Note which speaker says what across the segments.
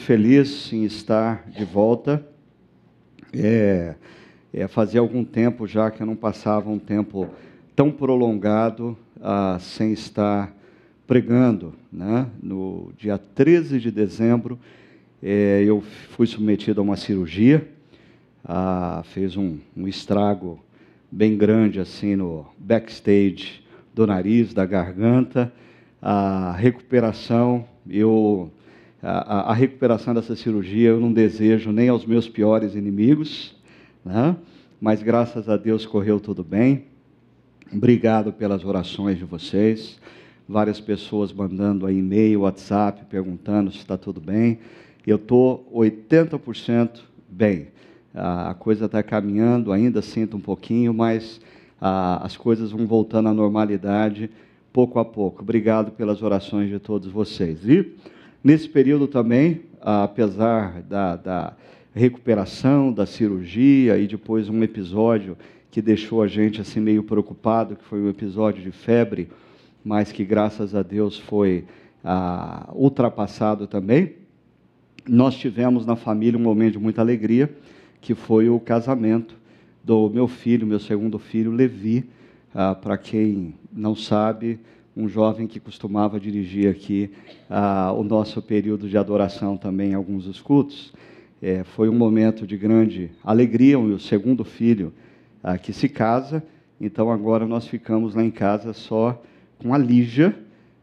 Speaker 1: muito feliz em estar de volta. É, é, fazia algum tempo já que eu não passava um tempo tão prolongado ah, sem estar pregando. Né? No dia 13 de dezembro, é, eu fui submetido a uma cirurgia, ah, fez um, um estrago bem grande assim no backstage do nariz, da garganta. A recuperação, eu a, a, recuperação dessa cirurgia eu não desejo nem aos meus piores inimigos, né? mas graças a Deus correu tudo bem. Obrigado pelas orações de vocês. Várias pessoas mandando e-mail, WhatsApp, perguntando se está tudo bem. Eu estou 80% bem. A coisa está caminhando, ainda sinto um pouquinho, mas as coisas vão voltando à normalidade pouco a pouco. Obrigado pelas orações de todos vocês. E nesse período também, apesar da, da recuperação, da cirurgia e depois um episódio que deixou a gente assim meio preocupado, que foi um episódio de febre, mas que graças a Deus foi ah, ultrapassado também. Nós tivemos na família um momento de muita alegria, que foi o casamento do meu filho, meu segundo filho, Levi, ah, para quem não sabe, um jovem que costumava dirigir aqui ah, o nosso período de adoração também alguns dos cultos. É, foi um momento de grande alegria, o segundo filho ah, que se casa, então agora nós ficamos lá em casa só com a Lígia,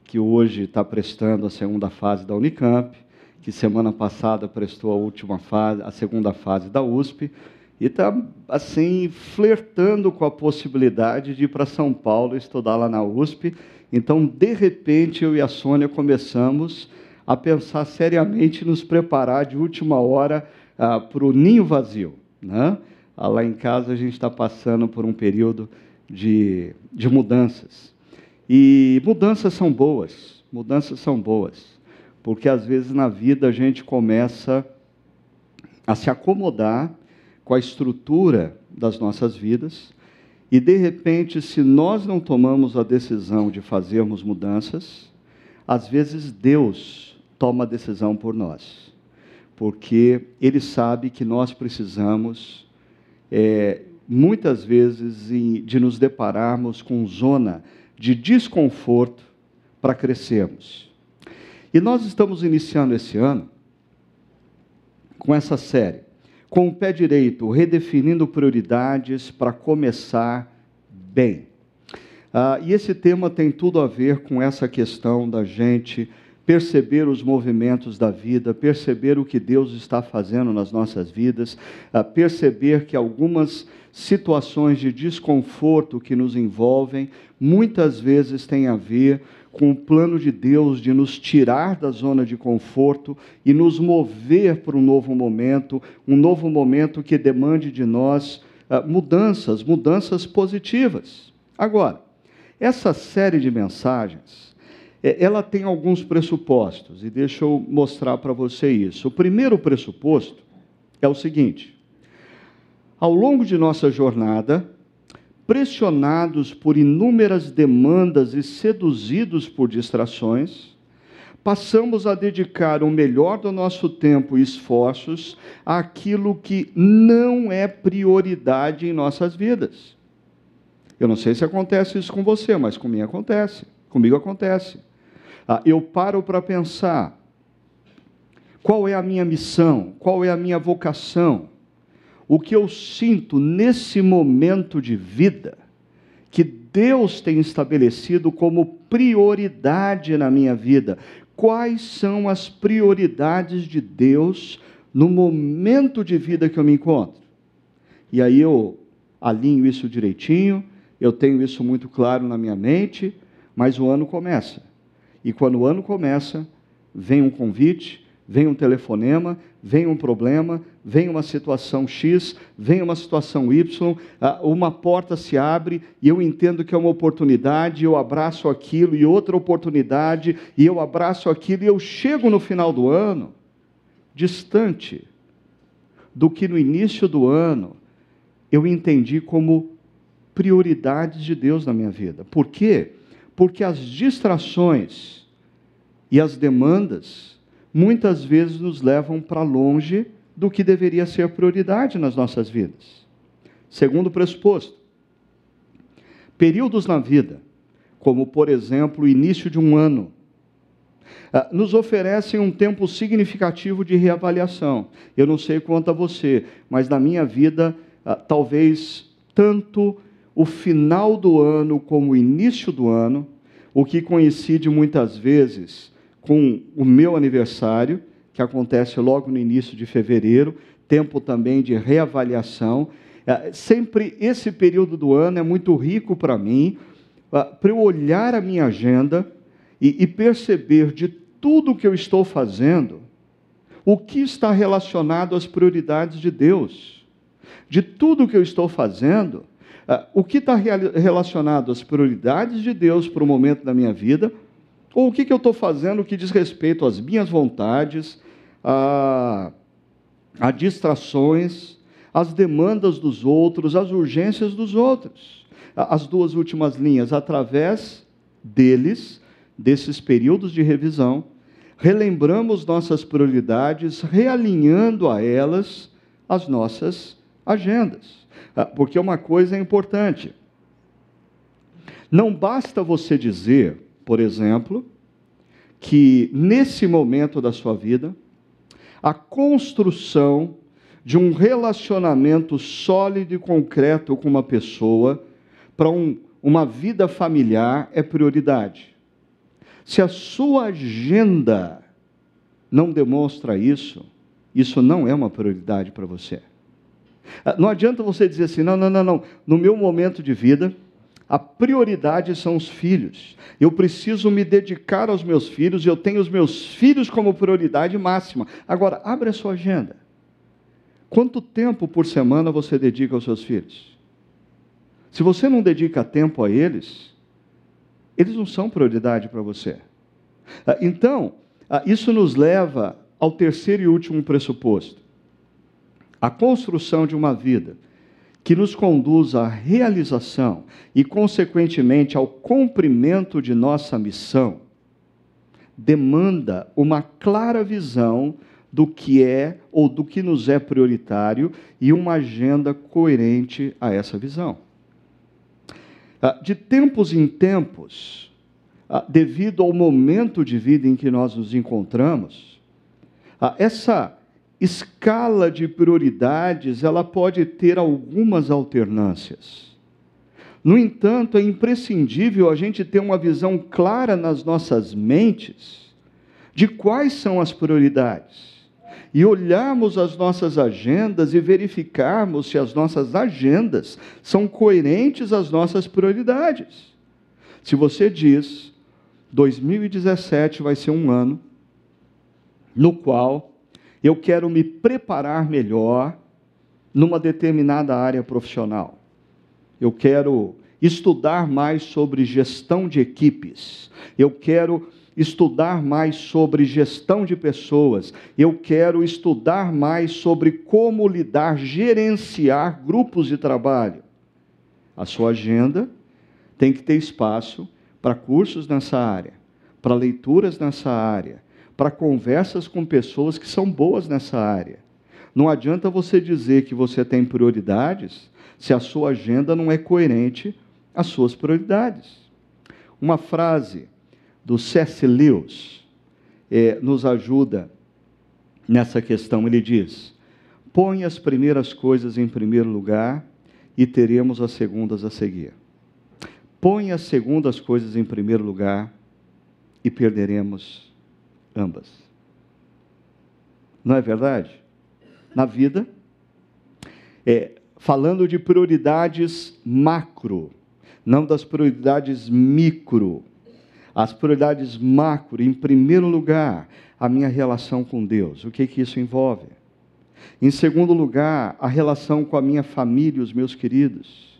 Speaker 1: que hoje está prestando a segunda fase da Unicamp, que semana passada prestou a última fase, a segunda fase da USP, e está assim flertando com a possibilidade de ir para São Paulo estudar lá na USP. Então, de repente, eu e a Sônia começamos a pensar seriamente nos preparar de última hora ah, para o ninho vazio. Né? Ah, lá em casa a gente está passando por um período de, de mudanças. E mudanças são boas, mudanças são boas, porque às vezes na vida a gente começa a se acomodar com a estrutura das nossas vidas, e de repente, se nós não tomamos a decisão de fazermos mudanças, às vezes Deus toma a decisão por nós, porque Ele sabe que nós precisamos, é, muitas vezes, de nos depararmos com zona de desconforto para crescermos. E nós estamos iniciando esse ano com essa série com o pé direito, redefinindo prioridades para começar bem. Ah, e esse tema tem tudo a ver com essa questão da gente perceber os movimentos da vida, perceber o que Deus está fazendo nas nossas vidas, ah, perceber que algumas situações de desconforto que nos envolvem muitas vezes têm a ver com o plano de Deus de nos tirar da zona de conforto e nos mover para um novo momento, um novo momento que demande de nós uh, mudanças, mudanças positivas. Agora, essa série de mensagens, é, ela tem alguns pressupostos, e deixa eu mostrar para você isso. O primeiro pressuposto é o seguinte: ao longo de nossa jornada, pressionados por inúmeras demandas e seduzidos por distrações, passamos a dedicar o melhor do nosso tempo e esforços àquilo que não é prioridade em nossas vidas. Eu não sei se acontece isso com você, mas comigo acontece. Comigo acontece. Ah, eu paro para pensar qual é a minha missão, qual é a minha vocação o que eu sinto nesse momento de vida, que Deus tem estabelecido como prioridade na minha vida. Quais são as prioridades de Deus no momento de vida que eu me encontro? E aí eu alinho isso direitinho, eu tenho isso muito claro na minha mente, mas o ano começa. E quando o ano começa, vem um convite, vem um telefonema, vem um problema, vem uma situação X, vem uma situação Y, ah, uma porta se abre e eu entendo que é uma oportunidade, eu abraço aquilo e outra oportunidade, e eu abraço aquilo e eu chego no final do ano distante do que no início do ano eu entendi como prioridades de Deus na minha vida. Por quê? Porque as distrações e as demandas muitas vezes nos levam para longe do que deveria ser prioridade nas nossas vidas. Segundo pressuposto, períodos na vida, como por exemplo o início de um ano, ah, nos oferecem um tempo significativo de reavaliação. Eu não sei quanto a você, mas na minha vida, ah, talvez tanto o final do ano como o início do ano, o que coincide muitas vezes com o meu aniversário, que acontece logo no início de fevereiro, tempo também de reavaliação. Ah, sempre esse período do ano é muito rico para mim, para eu olhar a minha agenda e, e perceber de tudo que eu estou fazendo, o que está relacionado às prioridades de Deus. De tudo que eu estou fazendo, uh, o que está relacionado às prioridades de Deus para o momento da minha vida, ou o que, que eu estou fazendo que diz respeito às minhas vontades, a, a distrações, às demandas dos outros, às urgências dos outros. As duas últimas linhas, através deles, desses períodos de revisão, relembramos nossas prioridades, realinhando a elas as nossas agendas. Ah, porque uma coisa é importante. Não basta você dizer, por exemplo, que nesse momento da sua vida, a construção de um relacionamento sólido e concreto com uma pessoa para um, uma vida familiar é prioridade. Se a sua agenda não demonstra isso, isso não é uma prioridade para você. Ah, não adianta você dizer assim: não, não, não, não. No meu momento de vida, a prioridade são os filhos. Eu preciso me dedicar aos meus filhos, eu tenho os meus filhos como prioridade máxima. Agora, abre a sua agenda. Quanto tempo por semana você dedica aos seus filhos? Se você não dedica tempo a eles, eles não são prioridade para você. Ah, então, ah, isso nos leva ao terceiro e último pressuposto: a construção de uma vida que nos conduz à realização e, consequentemente, ao cumprimento de nossa missão, demanda uma clara visão do que é ou do que nos é prioritário e uma agenda coerente a essa visão. Ah, de tempos em tempos, ah, devido ao momento de vida em que nós nos encontramos, ah, essa escala de prioridades ela pode ter algumas alternâncias. No entanto, é imprescindível a gente ter uma visão clara nas nossas mentes de quais são as prioridades e olharmos as nossas agendas e verificarmos se as nossas agendas são coerentes às nossas prioridades. Se você diz 2017 vai ser um ano no qual eu quero me preparar melhor numa determinada área profissional. Eu quero estudar mais sobre gestão de equipes. Eu quero estudar mais sobre gestão de pessoas, eu quero estudar mais sobre como lidar, gerenciar grupos de trabalho. A sua agenda tem que ter espaço para cursos nessa área, para leituras nessa área, para conversas com pessoas que são boas nessa área. Não adianta você dizer que você tem prioridades se a sua agenda não é coerente às suas prioridades. Uma frase do C.S. Lewis é, nos ajuda nessa questão. Ele diz: põe as primeiras coisas em primeiro lugar e teremos as segundas a seguir. Põe as segundas coisas em primeiro lugar e perderemos ambas. Não é verdade? Na vida, é, falando de prioridades macro, não das prioridades micro as prioridades macro, em primeiro lugar, a minha relação com Deus. O que, que isso envolve? Em segundo lugar, a relação com a minha família e os meus queridos.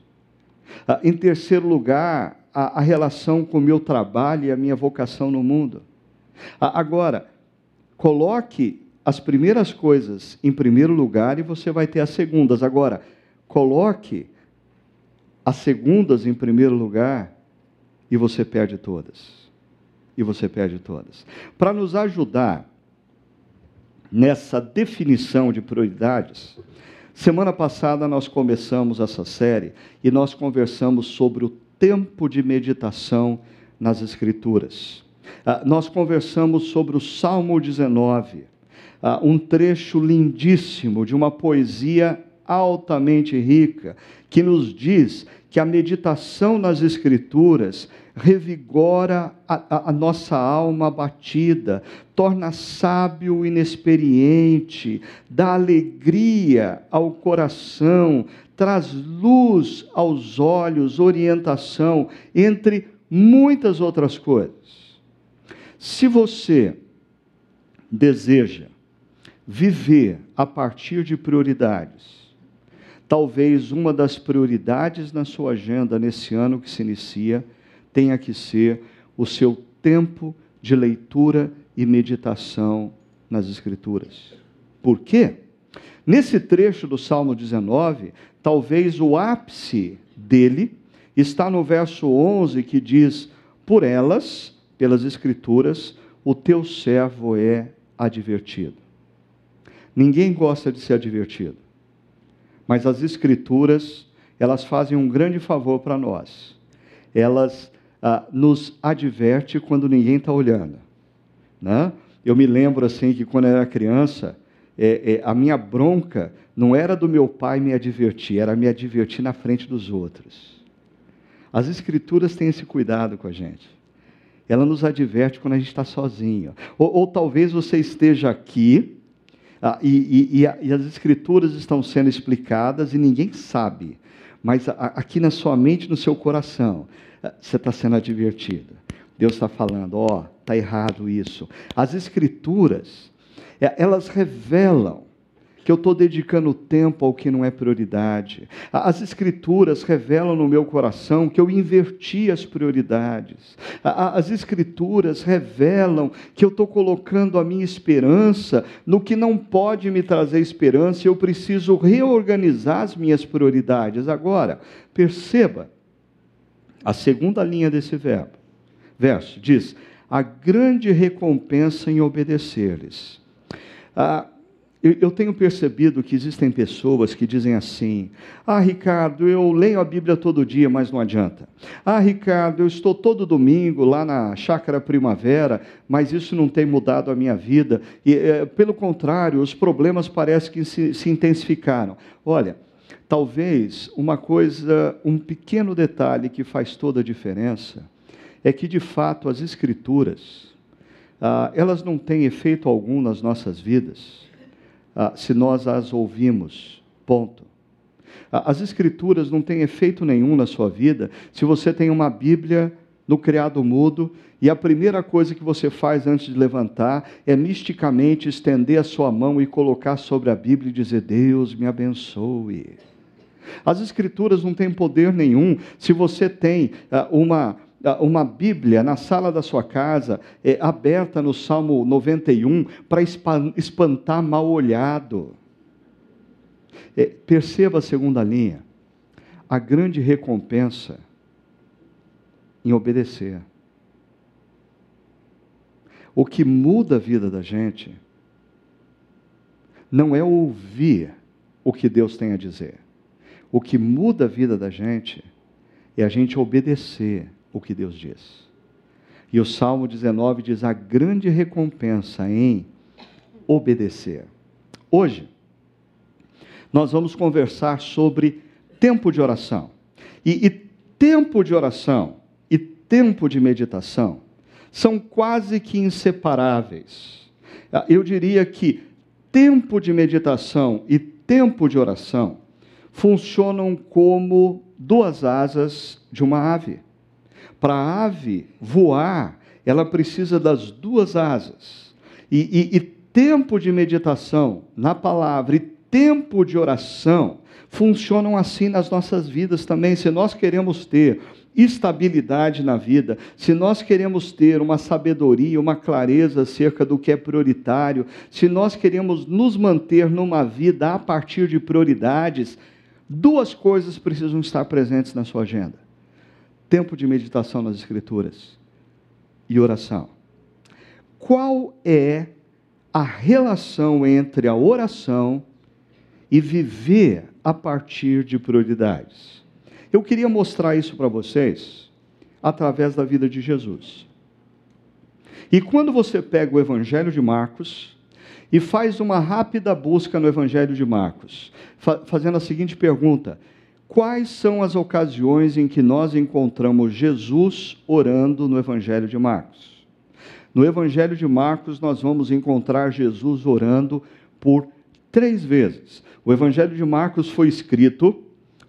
Speaker 1: Ah, em terceiro lugar, a, a relação com o meu trabalho e a minha vocação no mundo. Agora, coloque as primeiras coisas em primeiro lugar e você vai ter as segundas. Agora, coloque as segundas em primeiro lugar e você perde todas e você perde todas. Para nos ajudar nessa definição de prioridades, semana passada nós começamos essa série e nós conversamos sobre o tempo de meditação nas Escrituras. Ah, nós conversamos sobre o Salmo 19, ah, um trecho lindíssimo de uma poesia altamente rica, que nos diz que a meditação nas Escrituras revigora a, a, a, nossa alma abatida, torna sábio o inexperiente, dá alegria ao coração, traz luz aos olhos, orientação, entre muitas outras coisas. Se você deseja viver a partir de prioridades, talvez uma das prioridades na sua agenda nesse ano que se inicia tenha que ser o seu tempo de leitura e meditação nas Escrituras. Por quê? Nesse trecho do Salmo 19, talvez o ápice dele está no verso 11 que diz: Por elas, pelas Escrituras, o teu servo é advertido. Ninguém gosta de ser advertido, mas as Escrituras, elas fazem um grande favor para nós. Elas ah, nos adverte quando ninguém está olhando. Né? Eu me lembro assim que quando eu era criança, é, é, a minha bronca não era do meu pai me advertir, era me advertir na frente dos outros. As escrituras têm esse cuidado com a gente. Ela nos adverte quando a gente está sozinho. Ou, ou, talvez você esteja aqui ah, e, e, e, as escrituras estão sendo explicadas e ninguém sabe. Mas a, aqui na sua mente, no seu coração, você está sendo advertido. Deus está falando, ó, oh, está errado isso. As escrituras, é, elas revelam que eu estou dedicando tempo ao que não é prioridade. As Escrituras revelam no meu coração que eu inverti as prioridades. As Escrituras revelam que eu estou colocando a minha esperança no que não pode me trazer esperança e eu preciso reorganizar as minhas prioridades. Agora, perceba, a segunda linha desse verbo, verso diz: a grande recompensa em obedecer-lhes. Ah, eu tenho percebido que existem pessoas que dizem assim: Ah, Ricardo, eu leio a Bíblia todo dia, mas não adianta. Ah, Ricardo, eu estou todo domingo lá na Chácara Primavera, mas isso não tem mudado a minha vida. E, é, pelo contrário, os problemas parecem que se, se intensificaram. Olha, Talvez uma coisa, um pequeno detalhe que faz toda a diferença é que, de fato, as Escrituras, ah, elas não têm efeito algum nas nossas vidas ah, se nós as ouvimos. Ponto. Ah, as Escrituras não têm efeito nenhum na sua vida se você tem uma Bíblia no criado mudo e a primeira coisa que você faz antes de levantar é misticamente estender a sua mão e colocar sobre a Bíblia e dizer: Deus me abençoe. As Escrituras não têm poder nenhum se você tem uh, uma, uma Bíblia na sala da sua casa, é, aberta no Salmo 91, para espantar mal olhado. É, perceba a segunda linha. A grande recompensa em obedecer. O que muda a vida da gente não é ouvir o que Deus tem a dizer o que muda a vida da gente é a gente obedecer o que Deus diz. E o Salmo 19 diz: a grande recompensa em obedecer. Hoje, nós vamos conversar sobre tempo de oração. E, e tempo de oração e tempo de meditação são quase que inseparáveis. Eu diria que tempo de meditação e tempo de oração funcionam como duas asas de uma ave. Para a ave voar, ela precisa das duas asas. E, e, e tempo de meditação na palavra e tempo de oração funcionam assim nas nossas vidas também. Se nós queremos ter estabilidade na vida, se nós queremos ter uma sabedoria, uma clareza acerca do que é prioritário, se nós queremos nos manter numa vida a partir de prioridades, Duas coisas precisam estar presentes na sua agenda: tempo de meditação nas Escrituras e oração. Qual é a relação entre a oração e viver a partir de prioridades. Eu queria mostrar isso para vocês através da vida de Jesus. E quando você pega o Evangelho de Marcos e faz uma rápida busca no Evangelho de Marcos, fa fazendo a seguinte pergunta: quais são as ocasiões em que nós encontramos Jesus orando no Evangelho de Marcos? No Evangelho de Marcos, nós vamos encontrar Jesus orando por três vezes. O Evangelho de Marcos foi escrito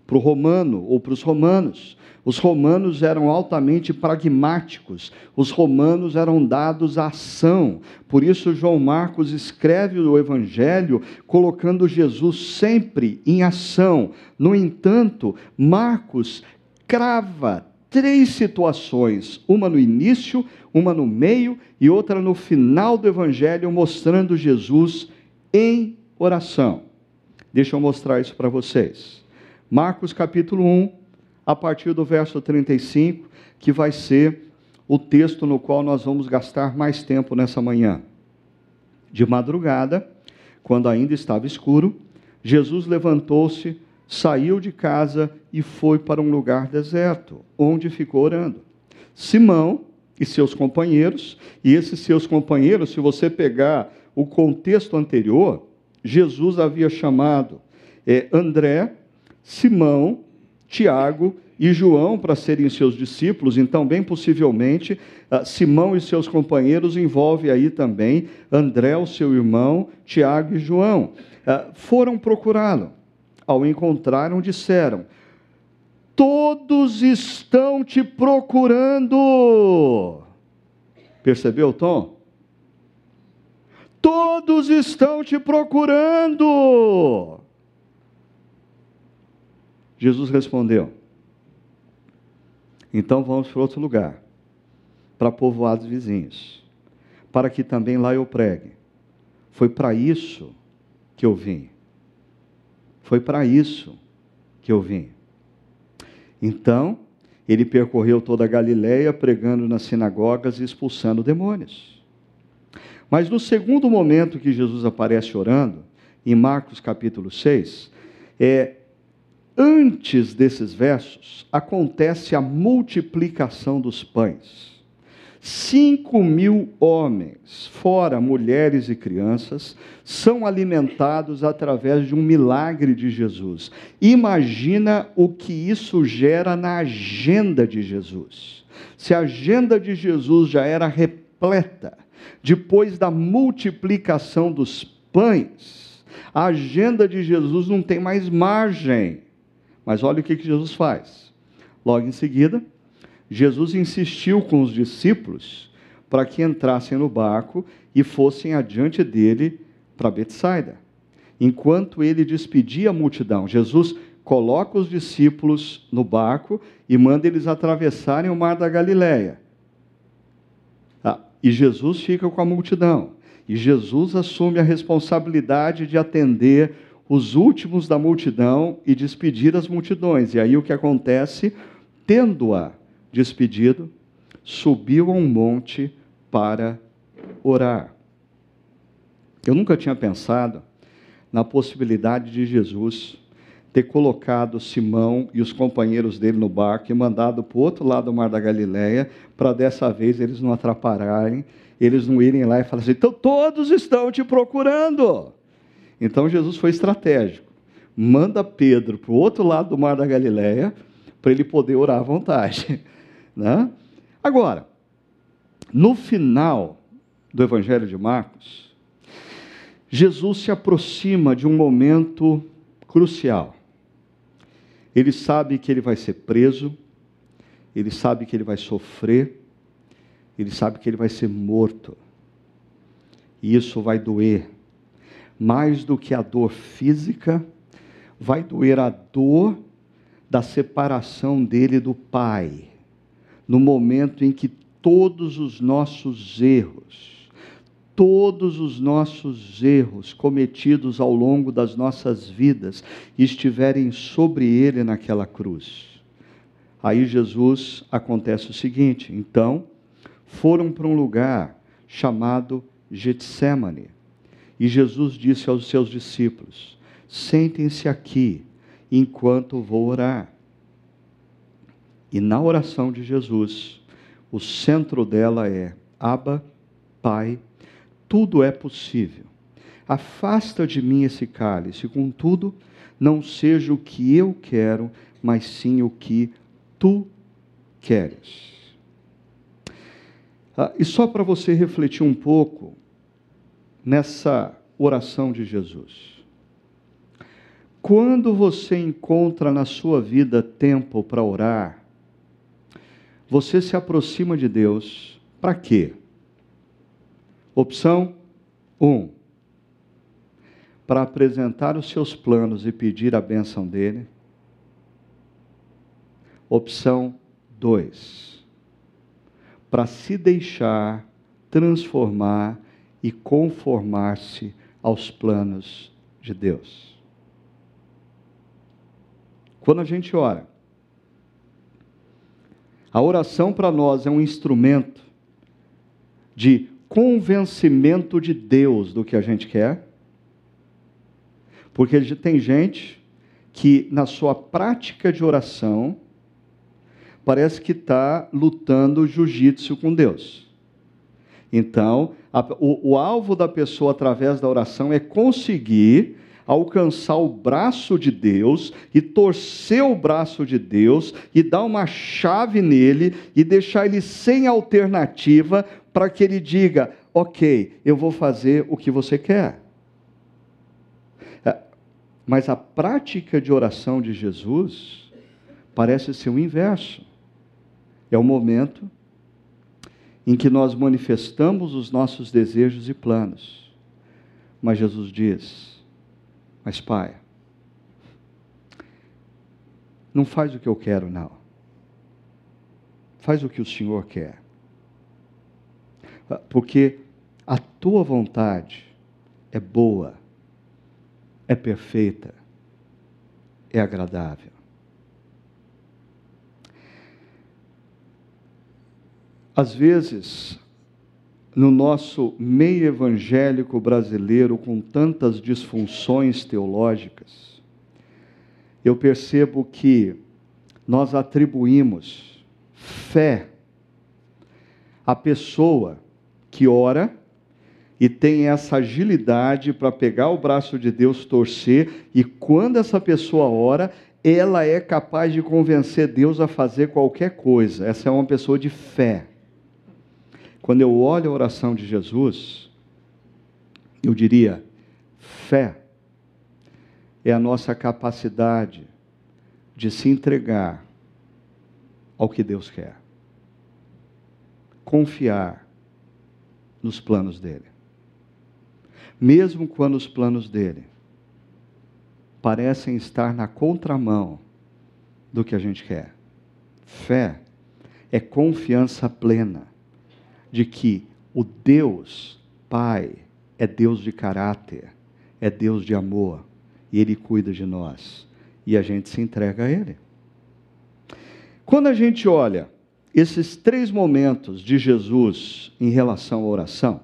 Speaker 1: para o romano ou para os romanos. Os romanos eram altamente pragmáticos, os romanos eram dados à ação. Por isso, João Marcos escreve o Evangelho colocando Jesus sempre em ação. No entanto, Marcos crava três situações, uma no início, uma no meio e outra no final do Evangelho, mostrando Jesus em oração. Deixa eu mostrar isso para vocês. Marcos capítulo 1, a partir do verso 35, que vai ser o texto no qual nós vamos gastar mais tempo nessa manhã. De madrugada, quando ainda estava escuro, Jesus levantou-se, saiu de casa e foi para um lugar deserto, onde ficou orando. Simão e seus companheiros, e esses seus companheiros, se você pegar o contexto anterior, Jesus havia chamado é, André, Simão, Tiago e João para serem seus discípulos, então, bem possivelmente, ah, Simão e seus companheiros envolve aí também André, o seu irmão, Tiago e João. Ah, foram procurá-lo. Ao encontraram, disseram: Todos estão te procurando. Percebeu, Tom? Todos estão te procurando. Jesus respondeu: Então vamos para outro lugar, para povoados vizinhos, para que também lá eu pregue. Foi para isso que eu vim. Foi para isso que eu vim. Então, ele percorreu toda a Galiléia, pregando nas sinagogas e expulsando demônios. Mas no segundo momento que Jesus aparece orando, em Marcos capítulo 6, é, Antes desses versos, acontece a multiplicação dos pães. Cinco mil homens, fora mulheres e crianças, são alimentados através de um milagre de Jesus. Imagina o que isso gera na agenda de Jesus. Se a agenda de Jesus já era repleta, depois da multiplicação dos pães, a agenda de Jesus não tem mais margem mas olha o que, que Jesus faz. Logo em seguida, Jesus insistiu com os discípulos para que entrassem no barco e fossem adiante dele para Betsaida. Enquanto ele despedia a multidão, Jesus coloca os discípulos no barco e manda eles atravessarem o mar da Galileia. Ah, e Jesus fica com a multidão. E Jesus assume a responsabilidade de atender os últimos da multidão e despedir as multidões. E aí o que acontece? Tendo-a despedido, subiu a um monte para orar. Eu nunca tinha pensado na possibilidade de Jesus ter colocado Simão e os companheiros dele no barco e mandado para o outro lado do Mar da Galileia, para dessa vez eles não atrapalharem, eles não irem lá e falarem assim, então todos estão te procurando. Então Jesus foi estratégico. Manda Pedro para o outro lado do mar da Galileia para ele poder orar à vontade. Né? Agora, no final do Evangelho de Marcos, Jesus se aproxima de um momento crucial. Ele sabe que ele vai ser preso, ele sabe que ele vai sofrer, ele sabe que ele vai ser morto. E isso vai doer mais do que a dor física, vai doer a dor da separação dele do Pai, no momento em que todos os nossos erros, todos os nossos erros cometidos ao longo das nossas vidas estiverem sobre ele naquela cruz. Aí Jesus acontece o seguinte: então foram para um lugar chamado Getsemane E Jesus disse aos seus discípulos: Sentem-se aqui enquanto vou orar. E na oração de Jesus, o centro dela é: Abba, Pai, tudo é possível. Afasta de mim esse cálice, contudo, não seja o que eu quero, mas sim o que tu queres. Ah, e só para você refletir um pouco nessa oração de Jesus. Quando você encontra na sua vida tempo para orar, você se aproxima de Deus para quê? Opção 1. Um, para apresentar os seus planos e pedir a bênção dele. Opção 2. Para se deixar transformar e conformar-se aos planos de Deus. Quando a gente ora, a oração para nós é um instrumento de convencimento de Deus do que a gente quer. Porque tem gente que, na sua prática de oração, parece que está lutando jiu-jitsu com Deus. Então, o, o alvo da pessoa através da oração é conseguir alcançar o braço de Deus e torcer o braço de Deus e dar uma chave nele e deixar ele sem alternativa para que ele diga: Ok, eu vou fazer o que você quer. É, mas a prática de oração de Jesus parece ser o inverso. É o momento em que nós manifestamos os nossos desejos e planos. Mas Jesus diz: mas, pai, não faz o que eu quero, não. Faz o que o Senhor quer. Porque a tua vontade é boa, é perfeita, é agradável. Às vezes, no nosso meio evangélico brasileiro, com tantas disfunções teológicas, eu percebo que nós atribuímos fé à pessoa que ora e tem essa agilidade para pegar o braço de Deus, torcer, e quando essa pessoa ora, ela é capaz de convencer Deus a fazer qualquer coisa. Essa é uma pessoa de fé. Quando eu olho a oração de Jesus, eu diria: fé é a nossa capacidade de se entregar ao que Deus quer. Confiar nos planos dele. Mesmo quando os planos dele parecem estar na contramão do que a gente quer. Fé é confiança plena de que o Deus Pai é Deus de caráter, é Deus de amor, e Ele cuida de nós, e a gente se entrega a Ele. Quando a gente olha esses três momentos de Jesus em relação à oração,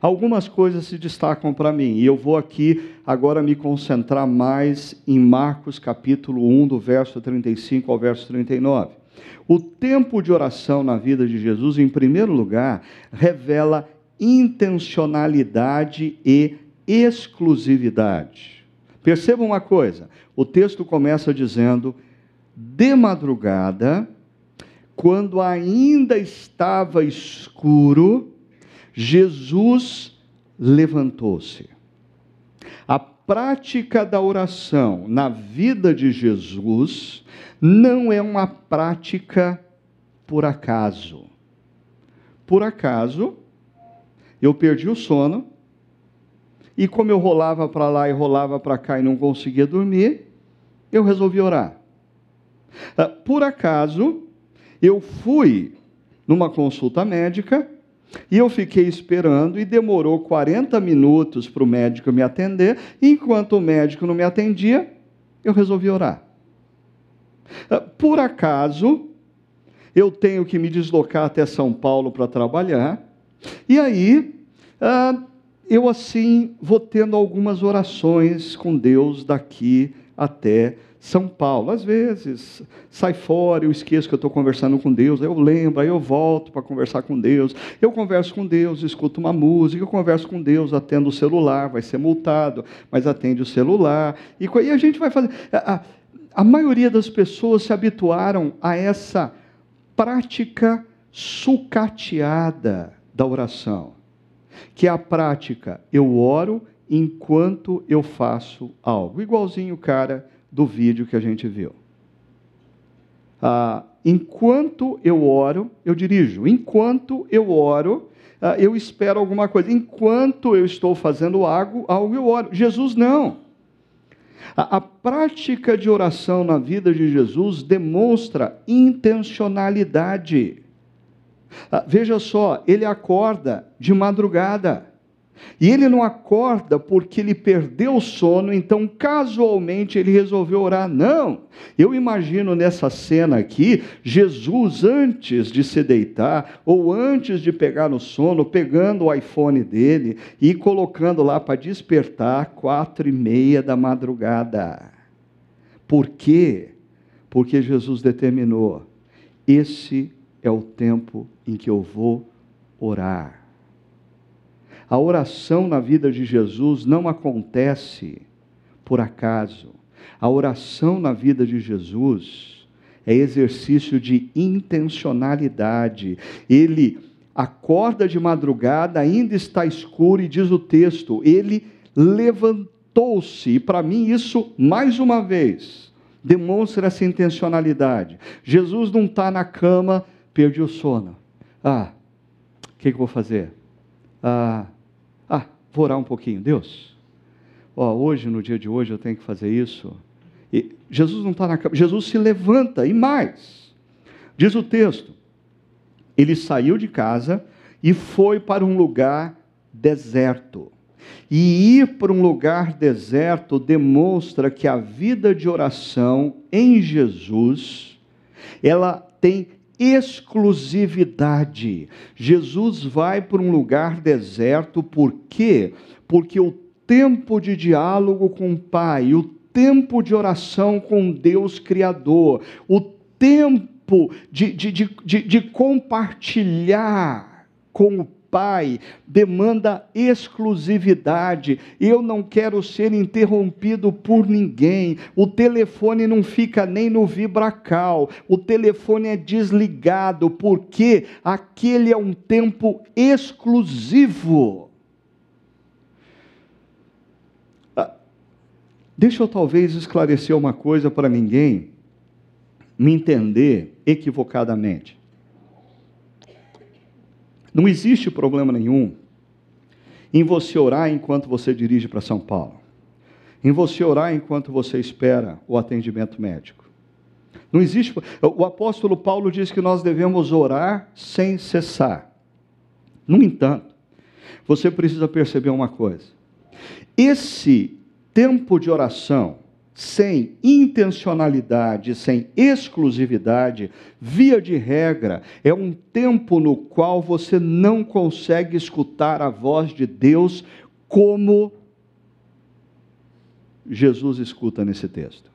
Speaker 1: algumas coisas se destacam para mim, e eu vou aqui agora me concentrar mais em Marcos capítulo 1, do verso 35 ao verso 39. O tempo de oração na vida de Jesus, em primeiro lugar, revela intencionalidade e exclusividade. Perceba uma coisa: o texto começa dizendo, de madrugada, quando ainda estava escuro, Jesus levantou-se. Prática da oração na vida de Jesus não é uma prática por acaso. Por acaso, eu perdi o sono, e como eu rolava para lá e rolava para cá e não conseguia dormir, eu resolvi orar. Ah, por acaso, eu fui numa consulta médica e eu fiquei esperando e demorou 40 minutos para o médico me atender. Enquanto o médico não me atendia, eu resolvi orar. Ah, por acaso, eu tenho que me deslocar até São Paulo para trabalhar, e aí ah, eu assim vou tendo algumas orações com Deus daqui até São Paulo. Às vezes sai fora, eu esqueço que eu estou conversando com Deus, eu lembro, aí eu volto para conversar com Deus. Eu converso com Deus, escuto uma música, eu converso com Deus, atendo o celular, vai ser multado, mas atende o celular. E, e a gente vai fazer. A, a maioria das pessoas se habituaram a essa prática sucateada da oração, que é a prática, eu oro enquanto eu faço algo, igualzinho o cara do vídeo que a gente viu. Ah, enquanto eu oro, eu dirijo. Enquanto eu oro, ah, eu espero alguma coisa. Enquanto eu estou fazendo algo, algo eu oro. Jesus não. A, a prática de oração na vida de Jesus demonstra intencionalidade. Ah, veja só, ele acorda de madrugada. E ele não acorda porque ele perdeu o sono, então casualmente ele resolveu orar. Não. Eu imagino nessa cena aqui, Jesus, antes de se deitar, ou antes de pegar no sono, pegando o iPhone dele e colocando lá para despertar, quatro e meia da madrugada. Por quê? Porque Jesus determinou: esse é o tempo em que eu vou orar. A oração na vida de Jesus não acontece por acaso. A oração na vida de Jesus é exercício de intencionalidade. Ele acorda de madrugada, ainda está escuro, e diz o texto: ele levantou-se. E para mim, isso, mais uma vez, demonstra essa intencionalidade. Jesus não está na cama perdi o sono. Ah, o que, que, eu vou fazer? Ah, ah, vou orar um pouquinho. Deus, ó, hoje, no dia de hoje, eu tenho que fazer isso. E Jesus não está na cama, Jesus se levanta e mais. Diz o texto: ele saiu de casa e foi para um lugar deserto. E ir para um lugar deserto demonstra que a vida de oração em Jesus, ela tem exclusividade. Jesus vai para um lugar deserto, por quê? Porque o tempo de diálogo com o Pai, o tempo de oração com Deus Criador, o tempo de, de, de, de, de compartilhar com o pai demanda exclusividade. Eu não quero ser interrompido por ninguém. O telefone não fica nem no vibracal. O telefone é desligado porque aquele é um tempo exclusivo. Ah, deixa eu talvez esclarecer uma coisa para ninguém me entender equivocadamente. Não existe problema nenhum em você orar enquanto você dirige para São Paulo, em você orar enquanto você espera o atendimento médico. Não existe. O apóstolo Paulo diz que nós devemos orar sem cessar. No entanto, você precisa perceber uma coisa: esse tempo de oração sem intencionalidade, sem exclusividade, via de regra, é um tempo no qual você não consegue escutar a voz de Deus como Jesus escuta nesse texto.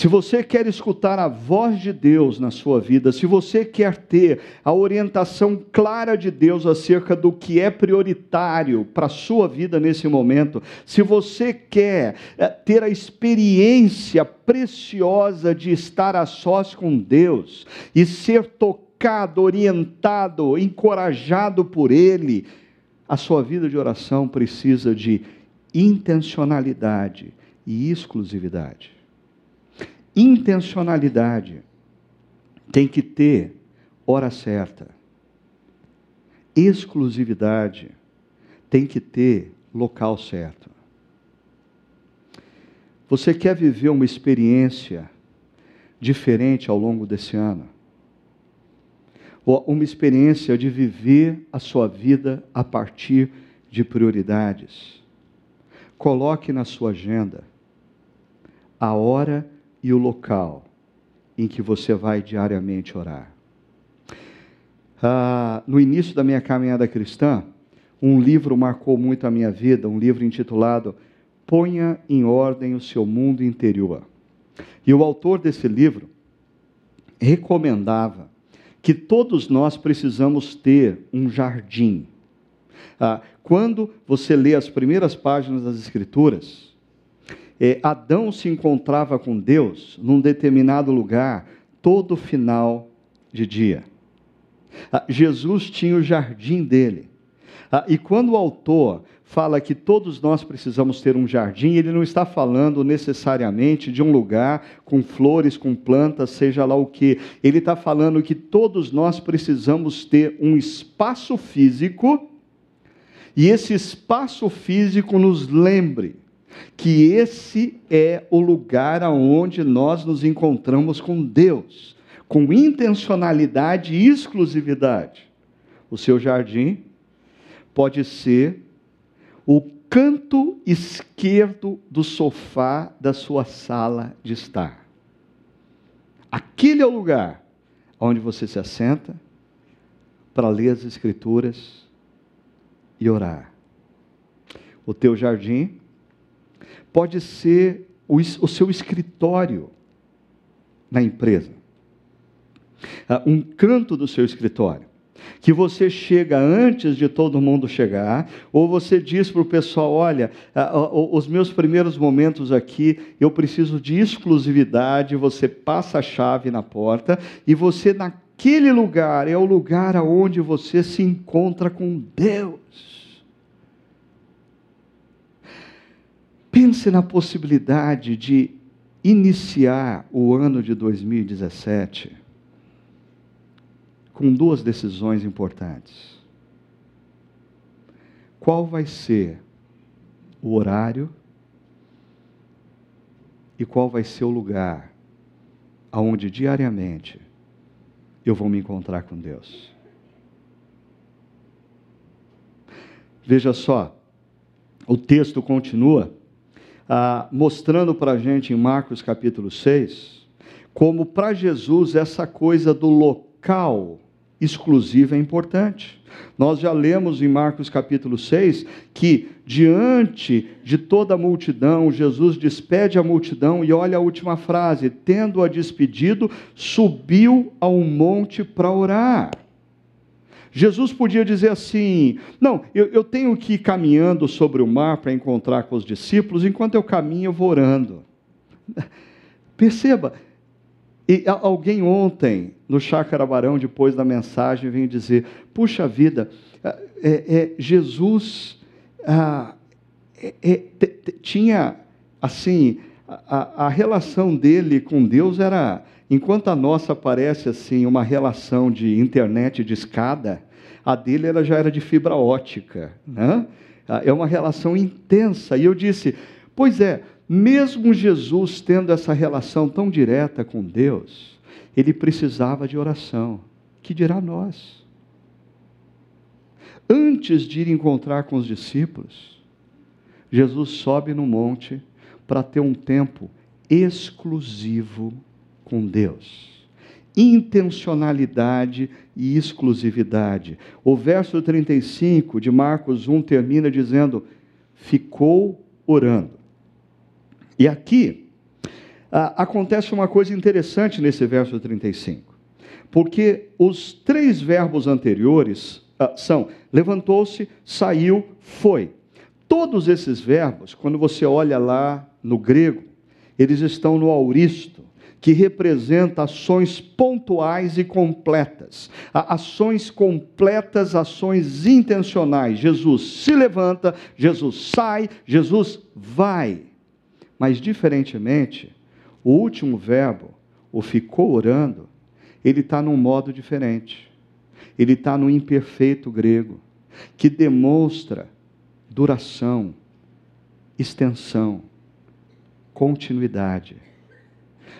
Speaker 1: Se você quer escutar a voz de Deus na sua vida, se você quer ter a orientação clara de Deus acerca do que é prioritário para a sua vida nesse momento, se você quer eh, ter a experiência preciosa de estar a sós com Deus e ser tocado, orientado, encorajado por Ele, a sua vida de oração precisa de intencionalidade e exclusividade intencionalidade. Tem que ter hora certa. Exclusividade. Tem que ter local certo. Você quer viver uma experiência diferente ao longo desse ano? Ou uma experiência de viver a sua vida a partir de prioridades? Coloque na sua agenda a hora e o local em que você vai diariamente orar. Ah, no início da minha caminhada cristã, um livro marcou muito a minha vida, um livro intitulado Ponha em Ordem o Seu Mundo Interior. E o autor desse livro recomendava que todos nós precisamos ter um jardim. Ah, quando você lê as primeiras páginas das Escrituras, é, Adão se encontrava com Deus num determinado lugar todo final de dia. Ah, Jesus tinha o jardim dele. Ah, e quando o autor fala que todos nós precisamos ter um jardim, ele não está falando necessariamente de um lugar com flores, com plantas, seja lá o que. Ele está falando que todos nós precisamos ter um espaço físico, e esse espaço físico nos lembre que esse é o lugar aonde nós nos encontramos com Deus, com intencionalidade e exclusividade. O seu jardim pode ser o canto esquerdo do sofá da sua sala de estar. Aquele é o lugar onde você se assenta para ler as Escrituras e orar. O teu jardim pode ser o, o seu escritório na empresa, ah, um canto do seu escritório que você chega antes de todo mundo chegar, ou você diz para o pessoal: olha, os meus primeiros momentos aqui, eu preciso de exclusividade, você passa a chave na porta, e você, naquele lugar, é o lugar aonde você se encontra com Deus. Pense na possibilidade de iniciar o ano de 2017 com duas decisões importantes. Qual vai ser o horário e qual vai ser o lugar aonde diariamente eu vou me encontrar com Deus? Veja só, o texto continua ah, mostrando para a gente em Marcos capítulo 6, como para Jesus essa coisa do local exclusiva é importante. Nós já lemos em Marcos capítulo 6 que, diante de toda a multidão, Jesus despede a multidão e olha a última frase: tendo-a despedido, subiu ao monte para orar. Jesus podia dizer assim: Não, eu, eu, tenho que ir caminhando sobre o mar para encontrar com os discípulos, enquanto eu caminho, eu vou orando. Perceba, e alguém ontem, no Chácara Barão, depois da mensagem, veio dizer: Puxa vida, é, é, Jesus ah, é, é tinha, assim, a, a, relação dele com Deus era, enquanto a nossa parece assim, uma relação de internet de escada, a dele ela já era de fibra ótica. Né? Ah, é uma relação intensa. E eu disse: Pois é, mesmo Jesus tendo essa relação tão direta com Deus, ele precisava de oração. Que dirá nós? Antes de ir encontrar com os discípulos, Jesus sobe no monte para ter um tempo exclusivo com Deus. Intencionalidade e exclusividade. O verso 35 de Marcos 1 termina dizendo: ficou orando. E aqui ah, acontece uma coisa interessante nesse verso 35, porque os três verbos anteriores ah, são levantou-se, saiu, foi. Todos esses verbos, quando você olha lá no grego, eles estão no auristo, que representa ações pontuais e completas. Ações completas, ações intencionais. Jesus se levanta, Jesus sai, Jesus vai. Mas, diferentemente, o último verbo, o ficou orando, ele está num modo diferente. Ele está no imperfeito grego, que demonstra duração, extensão, continuidade.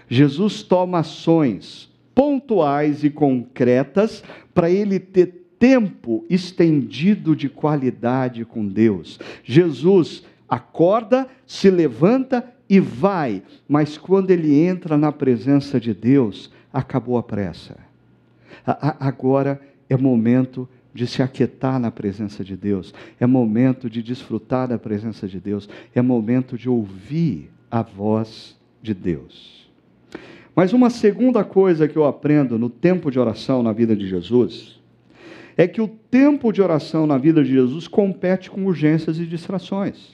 Speaker 1: Jesus toma ações pontuais e concretas para ele ter tempo estendido de qualidade com Deus. Jesus acorda, se levanta e vai, mas quando ele entra na presença de Deus, acabou a pressa. Agora é momento de se aquietar na presença de Deus, é momento de desfrutar da presença de Deus, é momento de ouvir a voz de Deus. Mas uma segunda coisa que eu aprendo no tempo de oração na vida de Jesus é que o tempo de oração na vida de Jesus compete com urgências e distrações.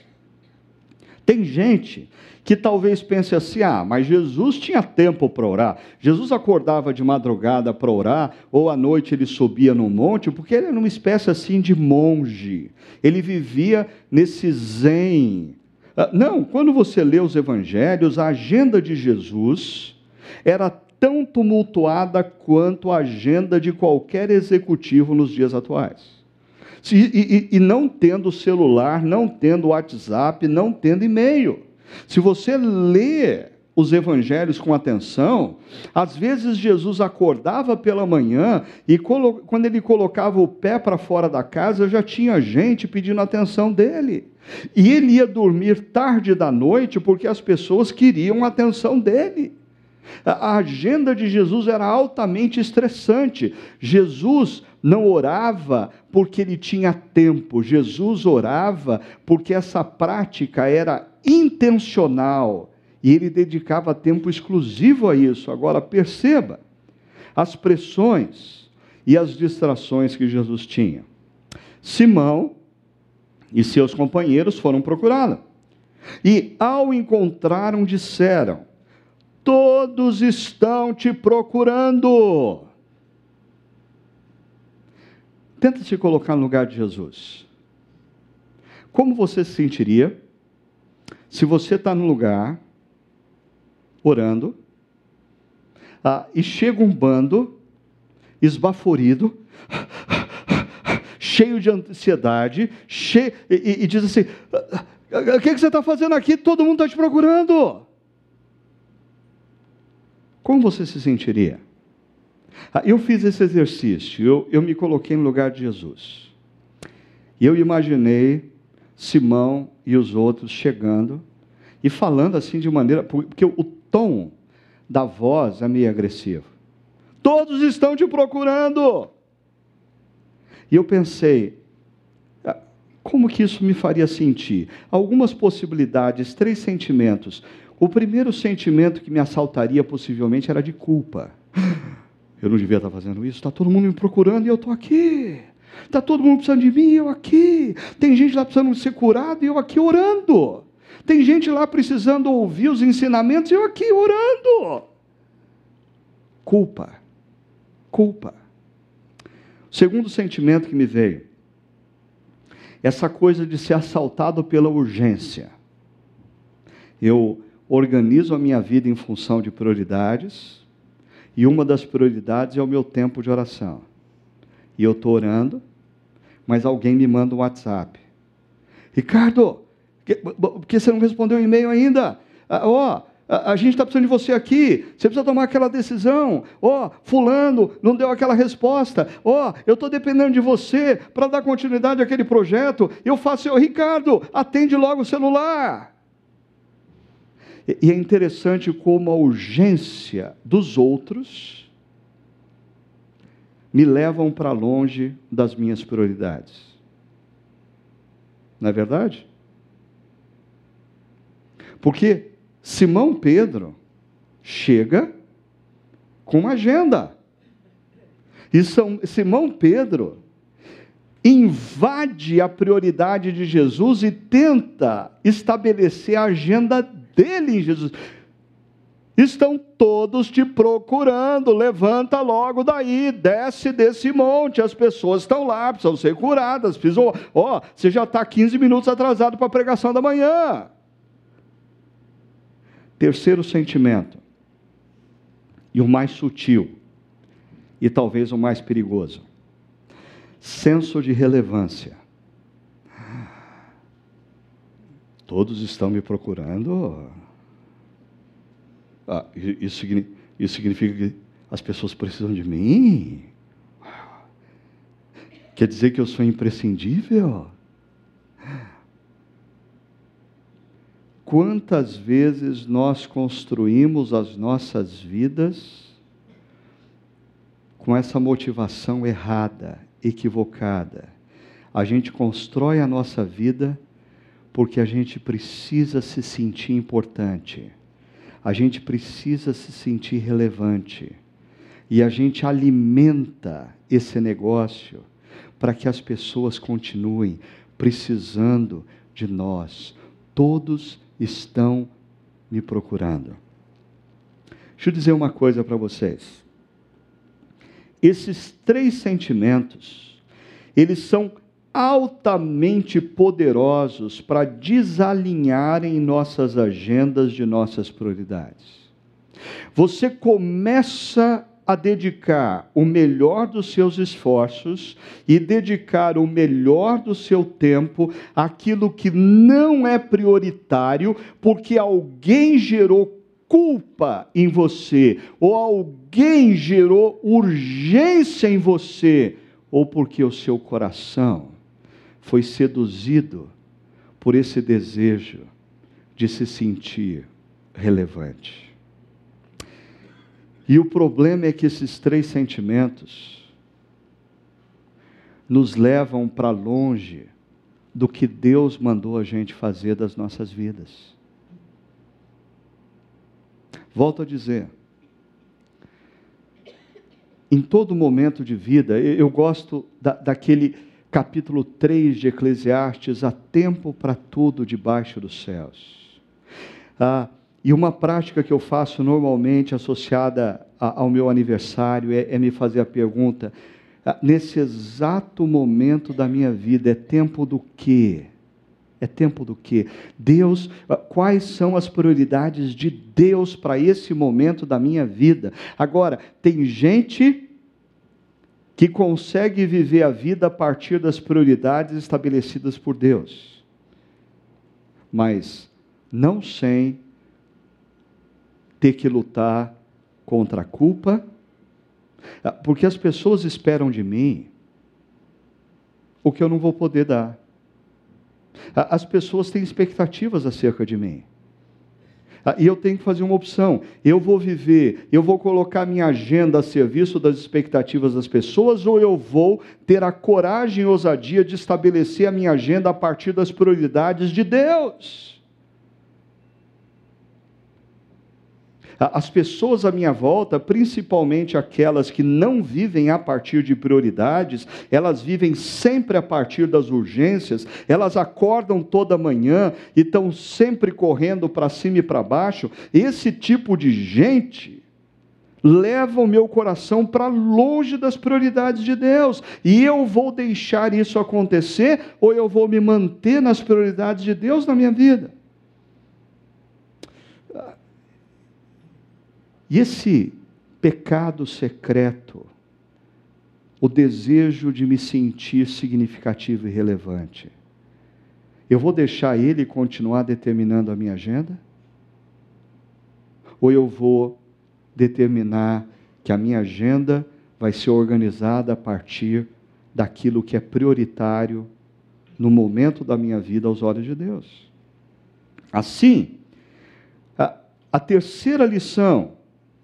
Speaker 1: Tem gente que talvez pense assim: ah, mas Jesus tinha tempo para orar. Jesus acordava de madrugada para orar, ou à noite ele subia no monte, porque ele era uma espécie assim de monge. Ele vivia nesse zen. Ah, não, quando você lê os evangelhos, a agenda de Jesus era tão tumultuada quanto a agenda de qualquer executivo nos dias atuais. E, e, e não tendo celular, não tendo WhatsApp, não tendo e-mail. Se você lê os evangelhos com atenção, às vezes Jesus acordava pela manhã e quando ele colocava o pé para fora da casa, já tinha gente pedindo atenção dele. E ele ia dormir tarde da noite porque as pessoas queriam a atenção dele. A agenda de Jesus era altamente estressante. Jesus não orava porque ele tinha tempo, Jesus orava porque essa prática era intencional e ele dedicava tempo exclusivo a isso. Agora, perceba as pressões e as distrações que Jesus tinha. Simão e seus companheiros foram procurá-la. E ao encontraram, disseram: Todos estão te procurando. Tenta se colocar no lugar de Jesus. Como você se sentiria se você está no lugar, orando, ah, e chega um bando, esbaforido, cheio de ansiedade, cheio, e, e diz assim: O que, que você está fazendo aqui? Todo mundo está te procurando. Como você se sentiria? Ah, eu fiz esse exercício, eu, eu me coloquei no lugar de Jesus. E eu imaginei Simão e os outros chegando e falando assim de maneira. Porque o tom da voz é meio agressivo. Todos estão te procurando. E eu pensei, ah, como que isso me faria sentir? Algumas possibilidades, três sentimentos. O primeiro sentimento que me assaltaria possivelmente era de culpa. Eu não devia estar fazendo isso, está todo mundo me procurando e eu estou aqui. Está todo mundo precisando de mim e eu aqui. Tem gente lá precisando ser curado e eu aqui orando. Tem gente lá precisando ouvir os ensinamentos e eu aqui orando. Culpa. Culpa. O segundo sentimento que me veio, essa coisa de ser assaltado pela urgência. Eu organizo a minha vida em função de prioridades, e uma das prioridades é o meu tempo de oração. E eu estou orando, mas alguém me manda um WhatsApp. Ricardo, por que você não respondeu o e-mail ainda? Ah, ó, a, a gente está precisando de você aqui, você precisa tomar aquela decisão. Ó, fulano não deu aquela resposta. Ó, eu estou dependendo de você para dar continuidade àquele projeto. Eu faço, Ricardo, atende logo o celular. E é interessante como a urgência dos outros me levam para longe das minhas prioridades. Não é verdade? Porque Simão Pedro chega com uma agenda. E São, Simão Pedro invade a prioridade de Jesus e tenta estabelecer a agenda dele em Jesus. Estão todos te procurando, levanta logo daí, desce desse monte, as pessoas estão lá, precisam ser curadas, precisam, ó, você já está 15 minutos atrasado para a pregação da manhã. Terceiro sentimento, e o mais sutil, e talvez o mais perigoso: senso de relevância. Todos estão me procurando. Ah, isso, isso significa que as pessoas precisam de mim? Quer dizer que eu sou imprescindível? Quantas vezes nós construímos as nossas vidas com essa motivação errada equivocada. A gente constrói a nossa vida porque a gente precisa se sentir importante. A gente precisa se sentir relevante. E a gente alimenta esse negócio para que as pessoas continuem precisando de nós. Todos estão me procurando. Deixa eu dizer uma coisa para vocês. Esses três sentimentos, eles são altamente poderosos para desalinharem nossas agendas de nossas prioridades. Você começa a dedicar o melhor dos seus esforços e dedicar o melhor do seu tempo àquilo que não é prioritário, porque alguém gerou culpa em você, ou alguém gerou urgência em você, ou porque o seu coração foi seduzido por esse desejo de se sentir relevante. E o problema é que esses três sentimentos nos levam para longe do que Deus mandou a gente fazer das nossas vidas. Volto a dizer, em todo momento de vida, eu gosto da, daquele capítulo 3 de Eclesiastes: há tempo para tudo debaixo dos céus. Ah, e uma prática que eu faço normalmente associada ao meu aniversário é, é me fazer a pergunta: ah, nesse exato momento da minha vida, é tempo do quê? É tempo do quê? Deus, ah, quais são as prioridades de Deus para esse momento da minha vida? Agora, tem gente que consegue viver a vida a partir das prioridades estabelecidas por Deus, mas não sem ter que lutar contra a culpa, ah, porque as pessoas esperam de mim o que eu não vou poder dar. Ah, as pessoas têm expectativas acerca de mim. Ah, e eu tenho que fazer uma opção. Eu vou viver, eu vou colocar minha agenda a serviço das expectativas das pessoas, ou eu vou ter a coragem e ousadia de estabelecer a minha agenda a partir das prioridades de Deus. As pessoas à minha volta, principalmente aquelas que não vivem a partir de prioridades, elas vivem sempre a partir das urgências, elas acordam toda manhã e estão sempre correndo para cima e para baixo. Esse tipo de gente leva o meu coração para longe das prioridades de Deus. E eu vou deixar isso acontecer ou eu vou me manter nas prioridades de Deus na minha vida? E esse pecado secreto, o desejo de me sentir significativo e relevante, eu vou deixar ele continuar determinando a minha agenda? Ou eu vou determinar que a minha agenda vai ser organizada a partir daquilo que é prioritário no momento da minha vida aos olhos de Deus? Assim, a, a terceira lição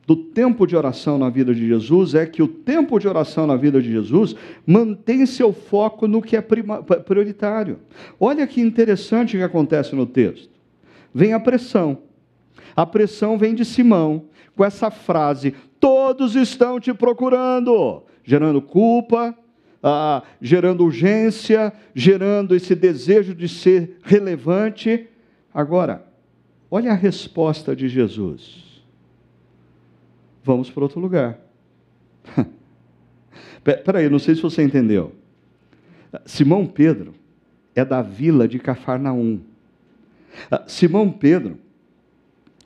Speaker 1: do tempo de oração na vida de Jesus é que o tempo de oração na vida de Jesus mantém seu foco no que é prioritário. Olha que interessante que acontece no texto. Vem a pressão. A pressão vem de Simão, com essa frase: Todos estão te procurando, gerando culpa, ah, gerando urgência, gerando esse desejo de ser relevante. Agora, olha a resposta de Jesus vamos para outro lugar. Peraí, não sei se você entendeu. Simão Pedro é da vila de Cafarnaum. Ah, Simão Pedro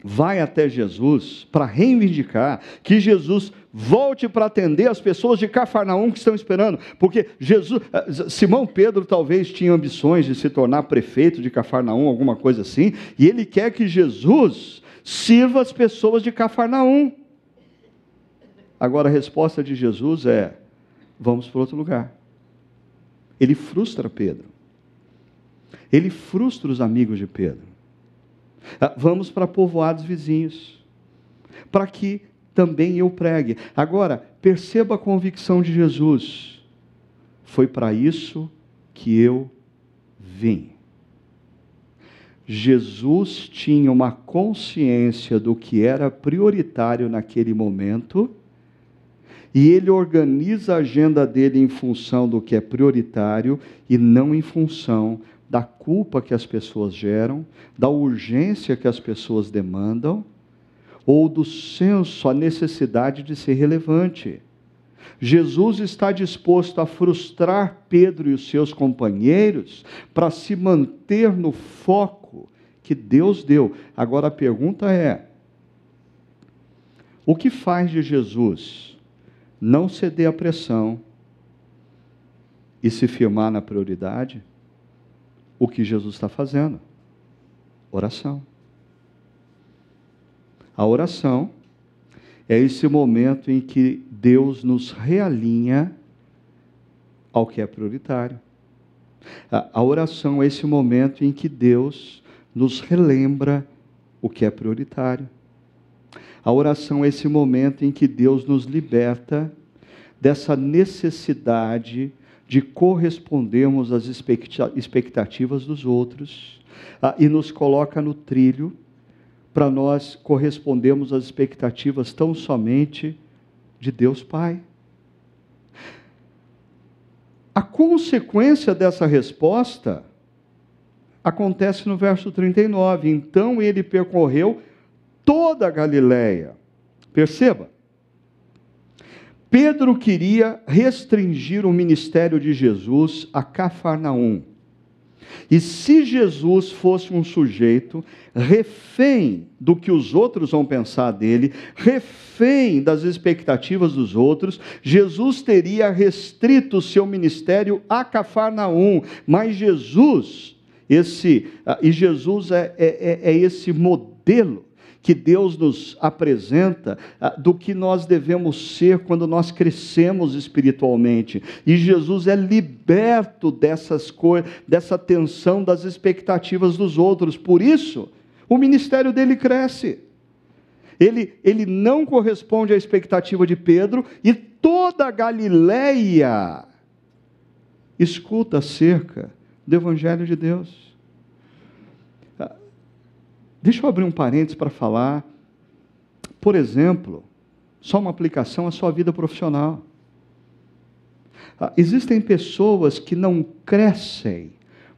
Speaker 1: vai até Jesus para reivindicar que Jesus volte para atender as pessoas de Cafarnaum que estão esperando, porque Jesus, ah, Simão Pedro talvez tinha ambições de se tornar prefeito de Cafarnaum, alguma coisa assim, e ele quer que Jesus sirva as pessoas de Cafarnaum. Agora a resposta de Jesus é: vamos para outro lugar. Ele frustra Pedro. Ele frustra os amigos de Pedro. Ah, vamos para povoados vizinhos, para que também eu pregue. Agora, perceba a convicção de Jesus. Foi para isso que eu vim. Jesus tinha uma consciência do que era prioritário naquele momento, e ele organiza a agenda dele em função do que é prioritário e não em função da culpa que as pessoas geram, da urgência que as pessoas demandam, ou do senso, a necessidade de ser relevante. Jesus está disposto a frustrar Pedro e os seus companheiros para se manter no foco que Deus deu. Agora a pergunta é: o que faz de Jesus não ceder à pressão e se firmar na prioridade? O que Jesus está fazendo? Oração. A oração é esse momento em que Deus nos realinha ao que é prioritário. A oração é esse momento em que Deus nos relembra o que é prioritário. A oração é esse momento em que Deus nos liberta dessa necessidade de correspondermos às expectativas dos outros ah, e nos coloca no trilho para nós correspondermos às expectativas tão somente de Deus Pai. A consequência dessa resposta acontece no verso 39. Então ele percorreu toda a Galiléia. Perceba. Pedro queria restringir o ministério de Jesus a Cafarnaum. E se Jesus fosse um sujeito refém do que os outros vão pensar dele, refém das expectativas dos outros, Jesus teria restrito seu ministério a Cafarnaum. Mas Jesus, esse, ah, e Jesus é, é, é, é esse modelo que Deus nos apresenta ah, do que nós devemos ser quando nós crescemos espiritualmente. E Jesus é liberto dessas coisas, dessa tensão das expectativas dos outros. Por isso, o ministério dele cresce. Ele, ele não corresponde à expectativa de Pedro e toda a Galileia escuta acerca do Evangelho de Deus. Deixa eu abrir um parênteses para falar, por exemplo, só uma aplicação à sua vida profissional. Ah, existem pessoas que não crescem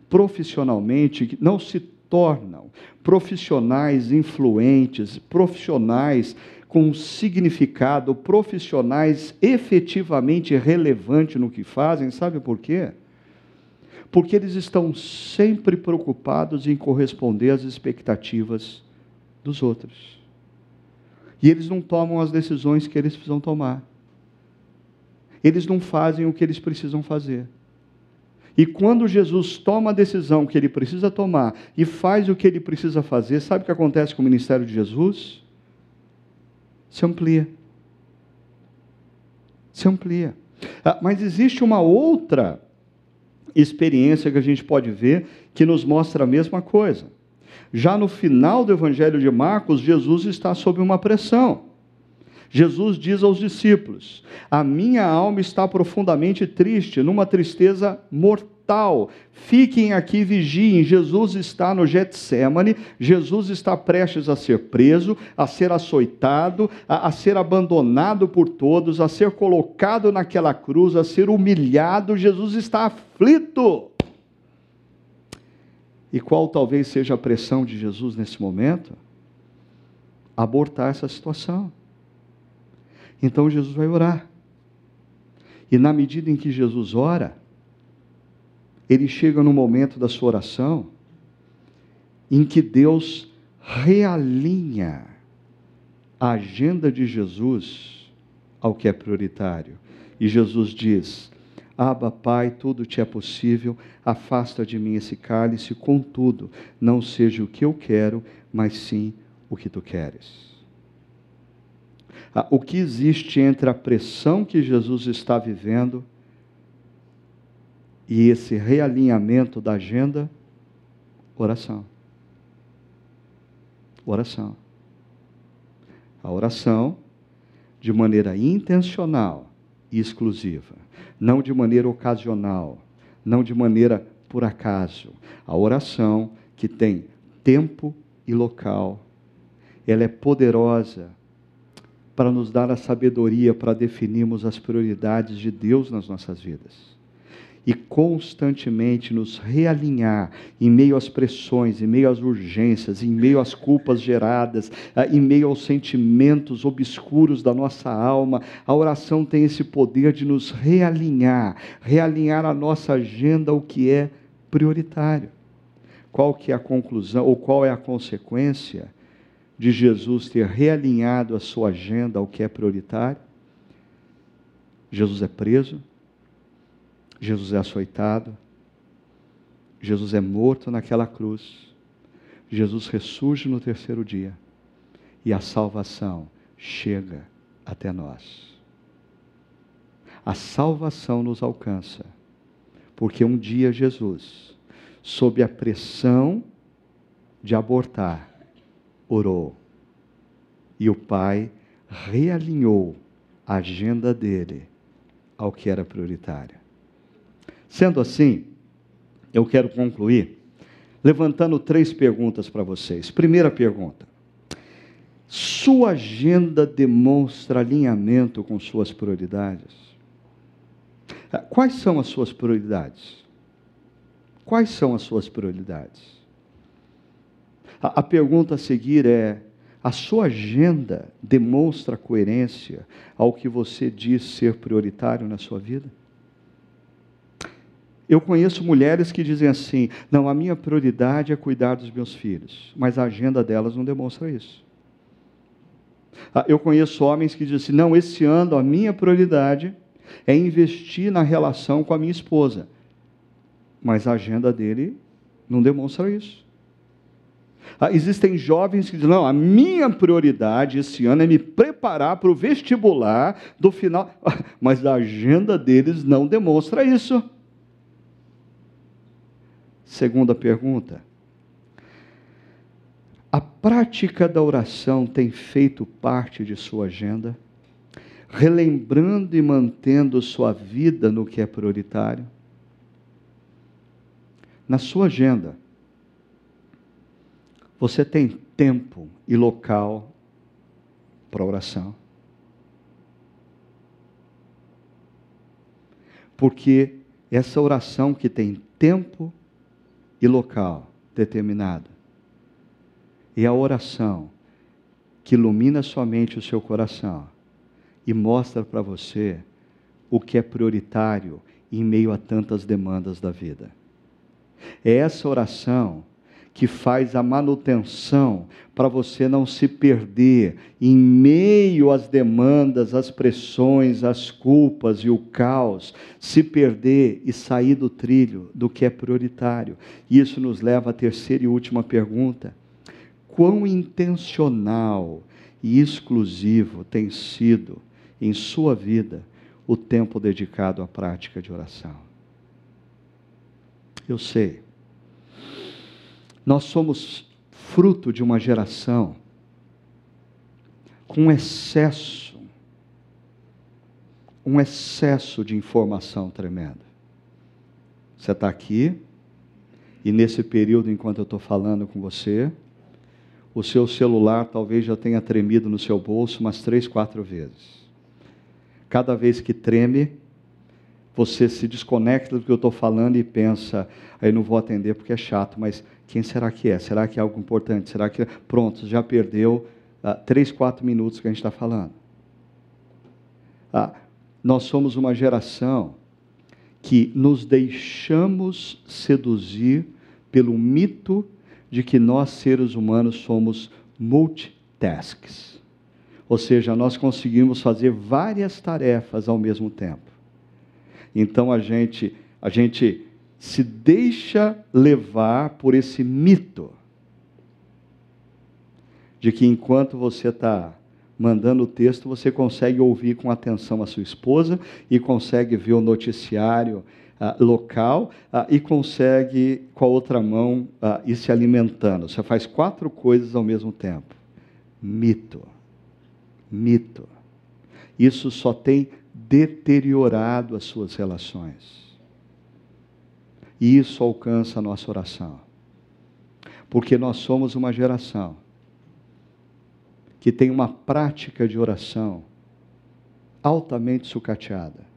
Speaker 1: profissionalmente, que não se tornam profissionais influentes, profissionais com significado, profissionais efetivamente relevantes no que fazem, sabe por quê? Porque eles estão sempre preocupados em corresponder às expectativas dos outros. E eles não tomam as decisões que eles precisam tomar. Eles não fazem o que eles precisam fazer. E quando Jesus toma a decisão que ele precisa tomar e faz o que ele precisa fazer, sabe o que acontece com o ministério de Jesus? Se amplia. Se amplia. Ah, mas existe uma outra experiência que a gente pode ver que nos mostra a mesma coisa. Já no final do Evangelho de Marcos, Jesus está sob uma pressão. Jesus diz aos discípulos: A minha alma está profundamente triste, numa tristeza mortal. Fiquem aqui vigiem. Jesus está no Getsemane, Jesus está prestes a ser preso, a ser açoitado, a, a ser abandonado por todos, a ser colocado naquela cruz, a ser humilhado. Jesus está aflito. E qual talvez seja a pressão de Jesus nesse momento? Abortar essa situação então Jesus vai orar. E na medida em que Jesus ora, ele chega no momento da sua oração em que Deus realinha a agenda de Jesus ao que é prioritário. E Jesus diz: Aba, Pai, tudo te é possível, afasta de mim esse cálice, contudo, não seja o que eu quero, mas sim o que tu queres. Ah, o que existe entre a pressão que Jesus está vivendo esse realinhamento da agenda? Oração. Oração. A oração, de maneira intencional, e exclusiva, não de maneira ocasional, não de maneira por acaso. A oração que tem tempo e local, ela é poderosa para nos dar a sabedoria para definirmos as prioridades de Deus nas nossas vidas e constantemente nos realinhar em meio às pressões, em meio às urgências, em meio às culpas geradas, ah, em meio aos sentimentos obscuros da nossa alma. A oração tem esse poder de nos realinhar, realinhar a nossa agenda ao que é prioritário. Qual que é a conclusão ou qual é a consequência de Jesus ter realinhado a sua agenda ao que é prioritário? Jesus é preso, Jesus é açoitado, Jesus é morto naquela cruz, Jesus ressurge no terceiro dia e a salvação chega até nós. A salvação nos alcança, porque um dia Jesus, sob a pressão de abortar, orou e o Pai realinhou a agenda dele ao que era prioritário. Sendo assim, eu quero concluir levantando três perguntas para vocês. Primeira pergunta: Sua agenda demonstra alinhamento com suas prioridades? Quais são as suas prioridades? Quais são as suas prioridades? A, a pergunta a seguir é: a sua agenda demonstra coerência ao que você diz ser prioritário na sua vida? Eu conheço mulheres que dizem assim: não, a minha prioridade é cuidar dos meus filhos, mas a agenda delas não demonstra isso. Ah, eu conheço homens que dizem assim: não, esse ano a minha prioridade é investir na relação com a minha esposa, mas a agenda dele não demonstra isso. Ah, existem jovens que dizem: não, a minha prioridade esse ano é me preparar para o vestibular do final, mas a agenda deles não demonstra isso. Segunda pergunta. A prática da oração tem feito parte de sua agenda, relembrando e mantendo sua vida no que é prioritário? Na sua agenda, você tem tempo e local para oração? Porque essa oração que tem tempo e local determinado. E a oração que ilumina somente o seu coração e mostra para você o que é prioritário em meio a tantas demandas da vida. É essa oração que faz a manutenção para você não se perder em meio às demandas, às pressões, às culpas e o caos, se perder e sair do trilho do que é prioritário. Isso nos leva à terceira e última pergunta: quão intencional e exclusivo tem sido em sua vida o tempo dedicado à prática de oração? Eu sei nós somos fruto de uma geração com excesso, um excesso de informação tremenda. Você está aqui, e nesse período, enquanto eu estou falando com você, o seu celular talvez já tenha tremido no seu bolso umas três, quatro vezes. Cada vez que treme, você se desconecta do que eu estou falando e pensa, aí não vou atender porque é chato, mas quem será que é? Será que é algo importante? Será que. Pronto, já perdeu ah, três, quatro minutos que a gente está falando. Ah, nós somos uma geração que nos deixamos seduzir pelo mito de que nós, seres humanos, somos multitasks. Ou seja, nós conseguimos fazer várias tarefas ao mesmo tempo. Então a gente, a gente se deixa levar por esse mito de que enquanto você está mandando o texto, você consegue ouvir com atenção a sua esposa e consegue ver o noticiário uh, local uh, e consegue, com a outra mão, uh, ir se alimentando. Você faz quatro coisas ao mesmo tempo. Mito. Mito. Isso só tem deteriorado as suas relações. E isso alcança a nossa oração. Porque nós somos uma geração que tem uma prática de oração altamente sucateada.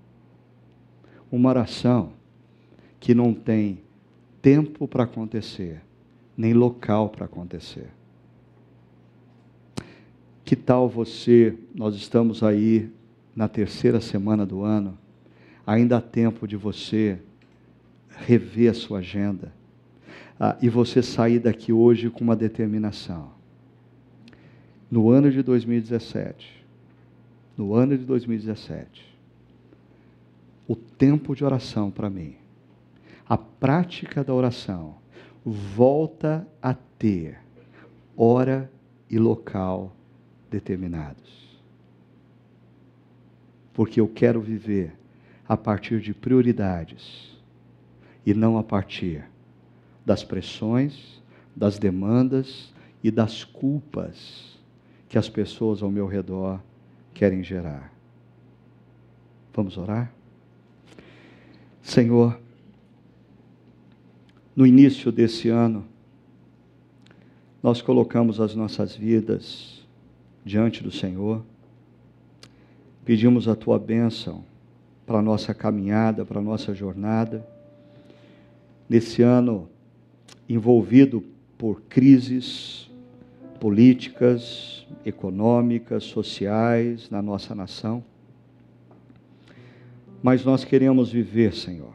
Speaker 1: Uma oração que não tem tempo para acontecer, nem local para acontecer. Que tal você, nós estamos aí na terceira semana do ano, ainda há tempo de você rever a sua agenda ah, e você sair daqui hoje com uma determinação. No ano de 2017, no ano de 2017, o tempo de oração para mim, a prática da oração, volta a ter hora e local determinados porque eu quero viver a partir de prioridades e não a partir das pressões, das demandas e das culpas que as pessoas ao meu redor querem gerar. Vamos orar? Senhor, no início desse ano, nós colocamos as nossas vidas diante do Senhor Pedimos a tua bênção para a nossa caminhada, para a nossa jornada. Nesse ano envolvido por crises políticas, econômicas, sociais na nossa nação. Mas nós queremos viver, Senhor,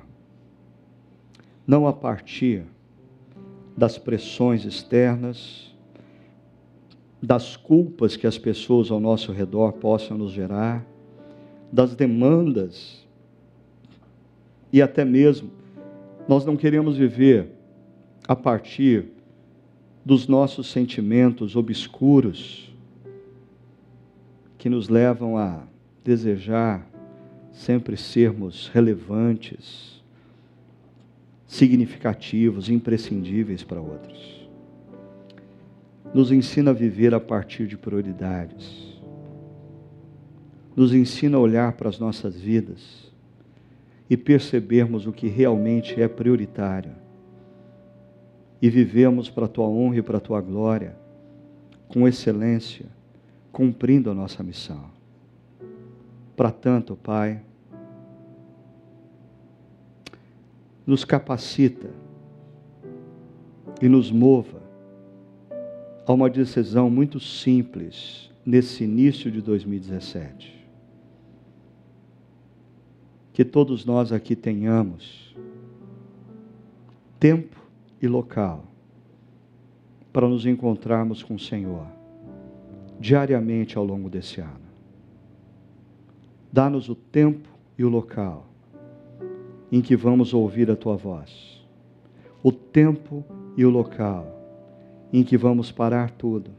Speaker 1: não a partir das pressões externas, das culpas que as pessoas ao nosso redor possam nos gerar, das demandas e até mesmo nós não queremos viver a partir dos nossos sentimentos obscuros que nos levam a desejar sempre sermos relevantes, significativos, imprescindíveis para outros. Nos ensina a viver a partir de prioridades nos ensina a olhar para as nossas vidas e percebermos o que realmente é prioritário e vivemos para a tua honra e para a tua glória com excelência, cumprindo a nossa missão. Para tanto, Pai, nos capacita e nos mova a uma decisão muito simples nesse início de 2017 que todos nós aqui tenhamos tempo e local para nos encontrarmos com o Senhor diariamente ao longo desse ano. Dá-nos o tempo e o local em que vamos ouvir a tua voz, o tempo e o local em que vamos parar tudo,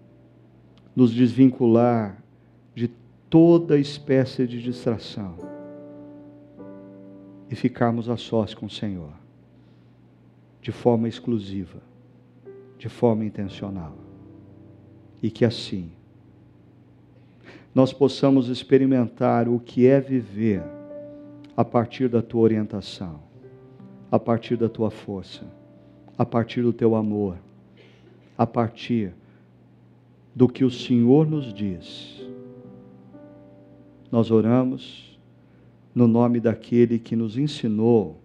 Speaker 1: nos desvincular de toda espécie de distração e ficarmos a sós com o Senhor, de forma exclusiva, de forma intencional. E que assim nós possamos experimentar o que é viver a partir da tua orientação, a partir da tua força, a partir do teu amor, a partir do que o Senhor nos diz. Nós oramos no nome daquele que nos ensinou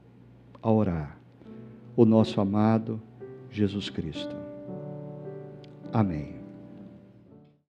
Speaker 1: a orar, o nosso amado Jesus Cristo. Amém.